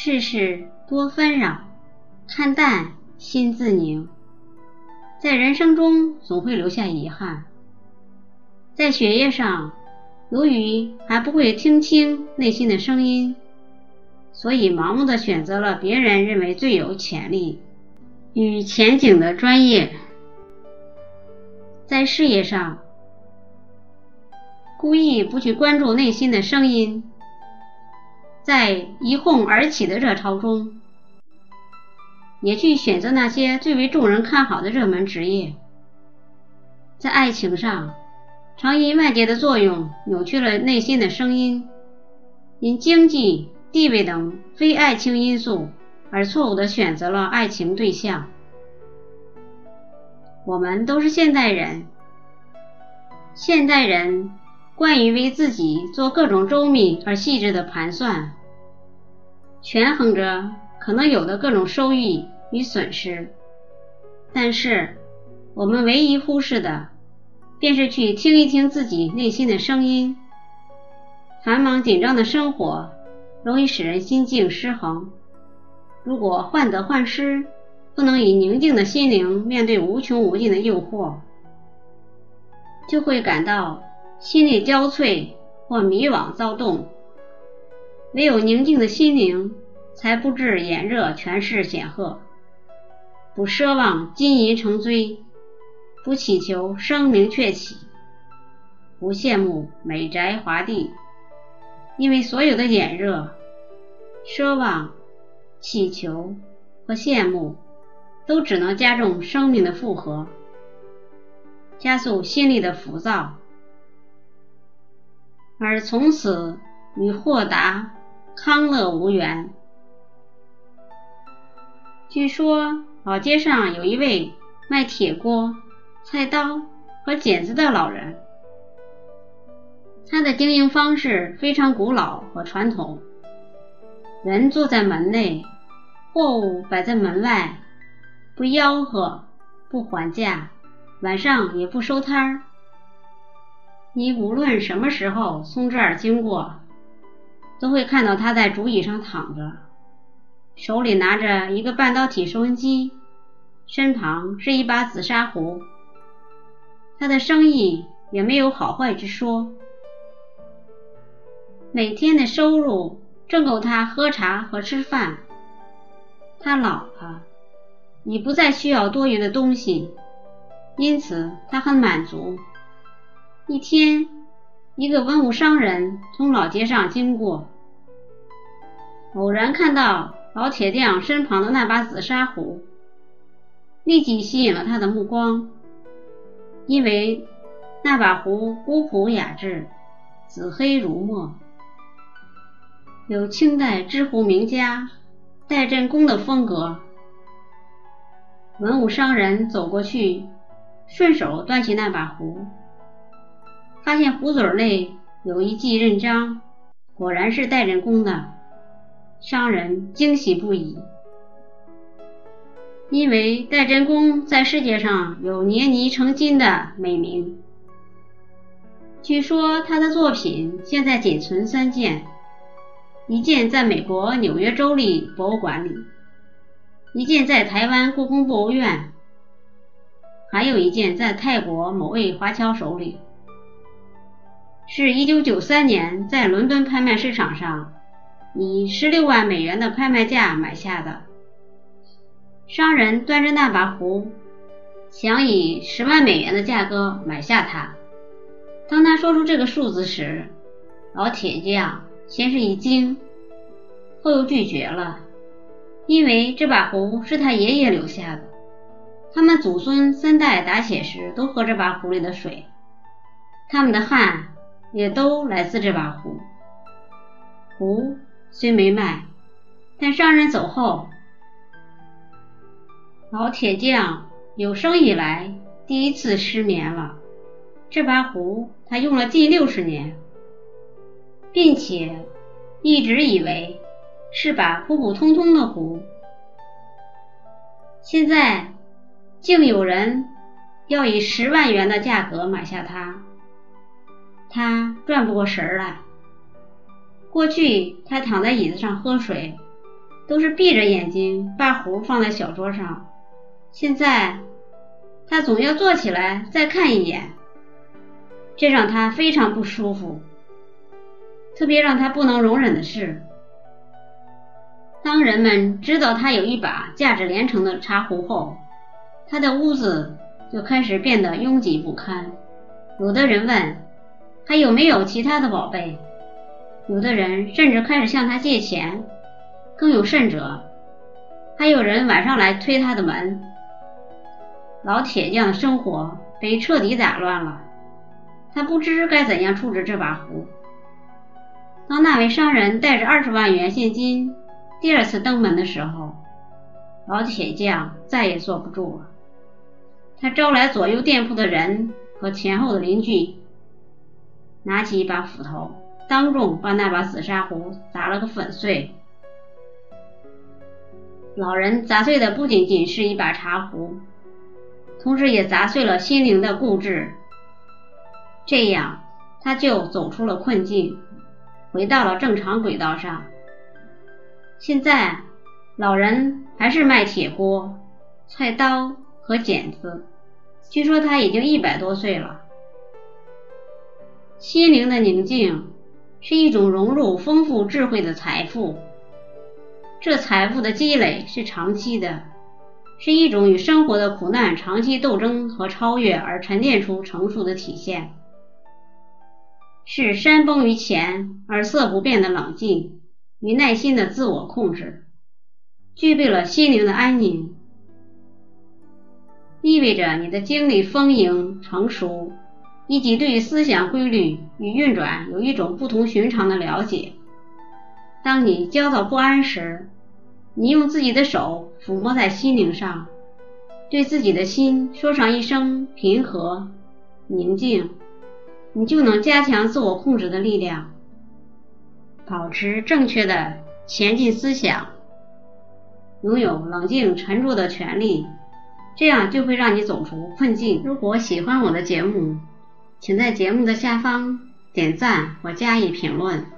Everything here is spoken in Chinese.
世事多纷扰，看淡心自宁。在人生中总会留下遗憾，在学业上，由于还不会听清内心的声音，所以盲目的选择了别人认为最有潜力与前景的专业。在事业上，故意不去关注内心的声音，在一哄而起的热潮中。也去选择那些最为众人看好的热门职业，在爱情上，常因外界的作用扭曲了内心的声音，因经济、地位等非爱情因素而错误的选择了爱情对象。我们都是现代人，现代人惯于为自己做各种周密而细致的盘算，权衡着。可能有的各种收益与损失，但是我们唯一忽视的，便是去听一听自己内心的声音。繁忙紧张的生活容易使人心境失衡，如果患得患失，不能以宁静的心灵面对无穷无尽的诱惑，就会感到心力交瘁或迷惘躁动。唯有宁静的心灵。才不致眼热权势显赫，不奢望金银成堆，不祈求声名鹊起，不羡慕美宅华地，因为所有的眼热、奢望、祈求和羡慕，都只能加重生命的负荷，加速心理的浮躁，而从此与豁达、康乐无缘。据说老街上有一位卖铁锅、菜刀和剪子的老人，他的经营方式非常古老和传统。人坐在门内，货物摆在门外，不吆喝，不还价，晚上也不收摊儿。你无论什么时候从这儿经过，都会看到他在竹椅上躺着。手里拿着一个半导体收音机，身旁是一把紫砂壶。他的生意也没有好坏之说，每天的收入正够他喝茶和吃饭。他老了，已不再需要多余的东西，因此他很满足。一天，一个文武商人从老街上经过，偶然看到。老铁匠身旁的那把紫砂壶，立即吸引了他的目光，因为那把壶古朴雅致，紫黑如墨，有清代知壶名家戴振公的风格。文武商人走过去，顺手端起那把壶，发现壶嘴内有一记印章，果然是戴振公的。商人惊喜不已，因为戴真公在世界上有捏泥成金的美名。据说他的作品现在仅存三件：一件在美国纽约州立博物馆里，一件在台湾故宫博物院，还有一件在泰国某位华侨手里。是一九九三年在伦敦拍卖市场上。以十六万美元的拍卖价买下的商人端着那把壶，想以十万美元的价格买下它。当他说出这个数字时，老铁匠先是一惊，后又拒绝了，因为这把壶是他爷爷留下的，他们祖孙三代打铁时都喝这把壶里的水，他们的汗也都来自这把壶。壶。虽没卖，但商人走后，老铁匠有生以来第一次失眠了。这把壶他用了近六十年，并且一直以为是把普普通通的壶，现在竟有人要以十万元的价格买下它，他转不过神来。过去，他躺在椅子上喝水，都是闭着眼睛把壶放在小桌上，现在他总要坐起来再看一眼，这让他非常不舒服。特别让他不能容忍的是，当人们知道他有一把价值连城的茶壶后，他的屋子就开始变得拥挤不堪。有的人问还有没有其他的宝贝，有的人甚至开始向他借钱，更有甚者，还有人晚上来推他的门。老铁匠的生活被彻底打乱了，他不知该怎样处置这把壶。当那位商人带着二十万元现金第二次登门的时候，老铁匠再也坐不住了。他招来左右店铺的人和前后的邻居，拿起一把斧头，当众把那把紫砂壶砸了个粉碎。老人砸碎的不仅仅是一把茶壶，同时也砸碎了心灵的固执。这样，他就走出了困境。回到了正常轨道上。现在，老人还是卖铁锅、菜刀和剪子。据说他已经一百多岁了。心灵的宁静是一种融入丰富智慧的财富。这财富的积累是长期的，是一种与生活的苦难长期斗争和超越而沉淀出成熟的体现。是山崩于前而色不变的冷静与耐心的自我控制，具备了心灵的安宁，意味着你的经历丰盈成熟，以及对思想规律与运转有一种不同寻常的了解。当你焦躁不安时，你用自己的手抚摸在心灵上，对自己的心说上一声平和、宁静。你就能加强自我控制的力量，保持正确的前进思想，拥有冷静沉着的权利，这样就会让你走出困境。如果喜欢我的节目，请在节目的下方点赞或加以评论。